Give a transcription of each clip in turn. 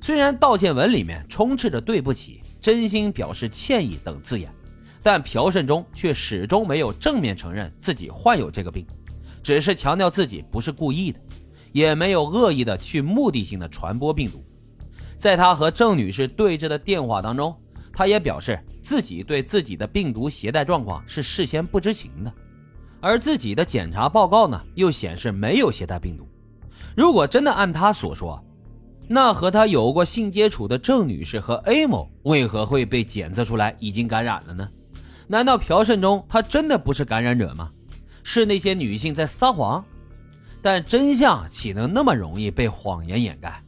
虽然道歉文里面充斥着对不起、真心表示歉意等字眼，但朴胜中却始终没有正面承认自己患有这个病，只是强调自己不是故意的，也没有恶意的去目的性的传播病毒。在他和郑女士对峙的电话当中，他也表示自己对自己的病毒携带状况是事先不知情的，而自己的检查报告呢又显示没有携带病毒。如果真的按他所说，那和他有过性接触的郑女士和 A 某为何会被检测出来已经感染了呢？难道朴慎中他真的不是感染者吗？是那些女性在撒谎？但真相岂能那么容易被谎言掩盖？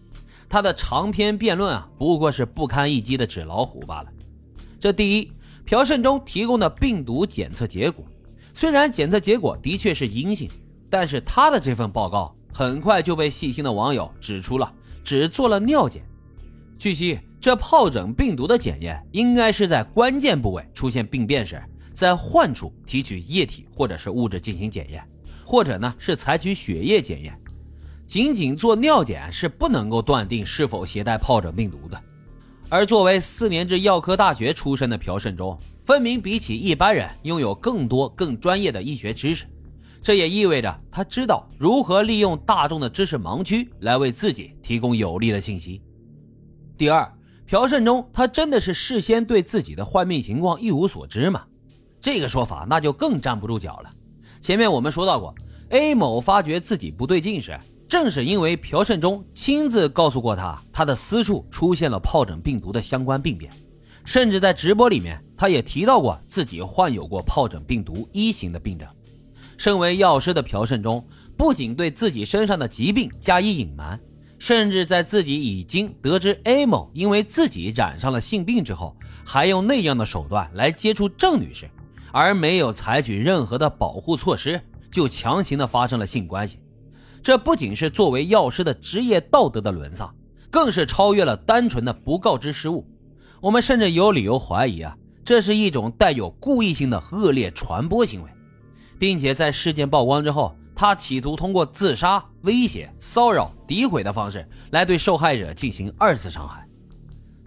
他的长篇辩论啊，不过是不堪一击的纸老虎罢了。这第一，朴慎中提供的病毒检测结果，虽然检测结果的确是阴性，但是他的这份报告很快就被细心的网友指出了。只做了尿检。据悉，这疱疹病毒的检验应该是在关键部位出现病变时，在患处提取液体或者是物质进行检验，或者呢是采取血液检验。仅仅做尿检是不能够断定是否携带疱疹病毒的。而作为四年制药科大学出身的朴慎中，分明比起一般人拥有更多更专业的医学知识。这也意味着他知道如何利用大众的知识盲区来为自己提供有利的信息。第二，朴胜中他真的是事先对自己的患病情况一无所知吗？这个说法那就更站不住脚了。前面我们说到过，A 某发觉自己不对劲时，正是因为朴胜中亲自告诉过他，他的私处出现了疱疹病毒的相关病变，甚至在直播里面，他也提到过自己患有过疱疹病毒一型的病症。身为药师的朴胜中，不仅对自己身上的疾病加以隐瞒，甚至在自己已经得知 A 某因为自己染上了性病之后，还用那样的手段来接触郑女士，而没有采取任何的保护措施，就强行的发生了性关系。这不仅是作为药师的职业道德的沦丧，更是超越了单纯的不告知失误。我们甚至有理由怀疑啊，这是一种带有故意性的恶劣传播行为。并且在事件曝光之后，他企图通过自杀、威胁、骚扰、诋毁的方式来对受害者进行二次伤害。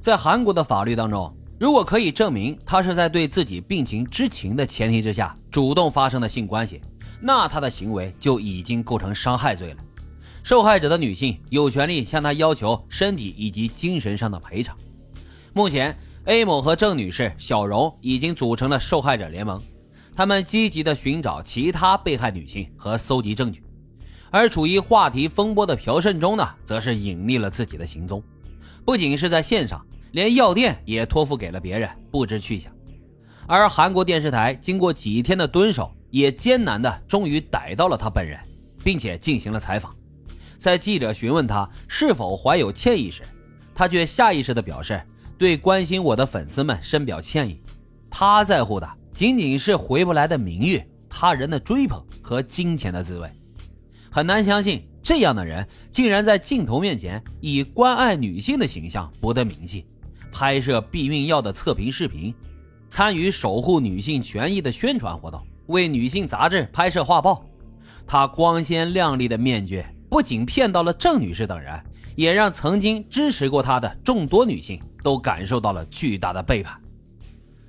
在韩国的法律当中，如果可以证明他是在对自己病情知情的前提之下主动发生的性关系，那他的行为就已经构成伤害罪了。受害者的女性有权利向他要求身体以及精神上的赔偿。目前，A 某和郑女士、小荣已经组成了受害者联盟。他们积极地寻找其他被害女性和搜集证据，而处于话题风波的朴慎忠呢，则是隐匿了自己的行踪，不仅是在线上，连药店也托付给了别人，不知去向。而韩国电视台经过几天的蹲守，也艰难地终于逮到了他本人，并且进行了采访。在记者询问他是否怀有歉意时，他却下意识地表示对关心我的粉丝们深表歉意。他在乎的。仅仅是回不来的名誉、他人的追捧和金钱的滋味，很难相信这样的人竟然在镜头面前以关爱女性的形象博得名气，拍摄避孕药的测评视频，参与守护女性权益的宣传活动，为女性杂志拍摄画报。他光鲜亮丽的面具不仅骗到了郑女士等人，也让曾经支持过他的众多女性都感受到了巨大的背叛。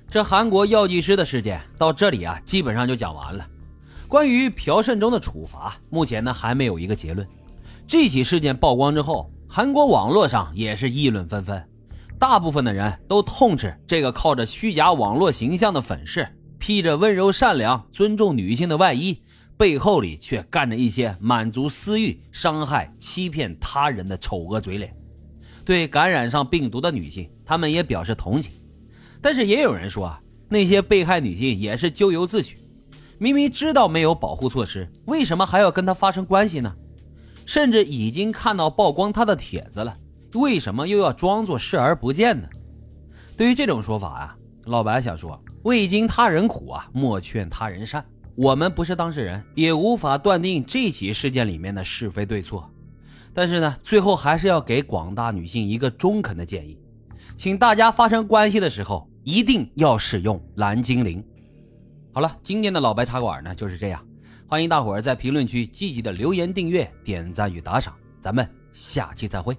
这韩国药剂师的事件到这里啊，基本上就讲完了。关于朴慎忠的处罚，目前呢还没有一个结论。这起事件曝光之后，韩国网络上也是议论纷纷，大部分的人都痛斥这个靠着虚假网络形象的粉饰，披着温柔善良、尊重女性的外衣，背后里却干着一些满足私欲、伤害、欺骗他人的丑恶嘴脸。对感染上病毒的女性，他们也表示同情。但是也有人说啊，那些被害女性也是咎由自取，明明知道没有保护措施，为什么还要跟他发生关系呢？甚至已经看到曝光他的帖子了，为什么又要装作视而不见呢？对于这种说法啊，老白想说：未经他人苦啊，莫劝他人善。我们不是当事人，也无法断定这起事件里面的是非对错。但是呢，最后还是要给广大女性一个中肯的建议。请大家发生关系的时候一定要使用蓝精灵。好了，今天的老白茶馆呢就是这样，欢迎大伙儿在评论区积极的留言、订阅、点赞与打赏，咱们下期再会。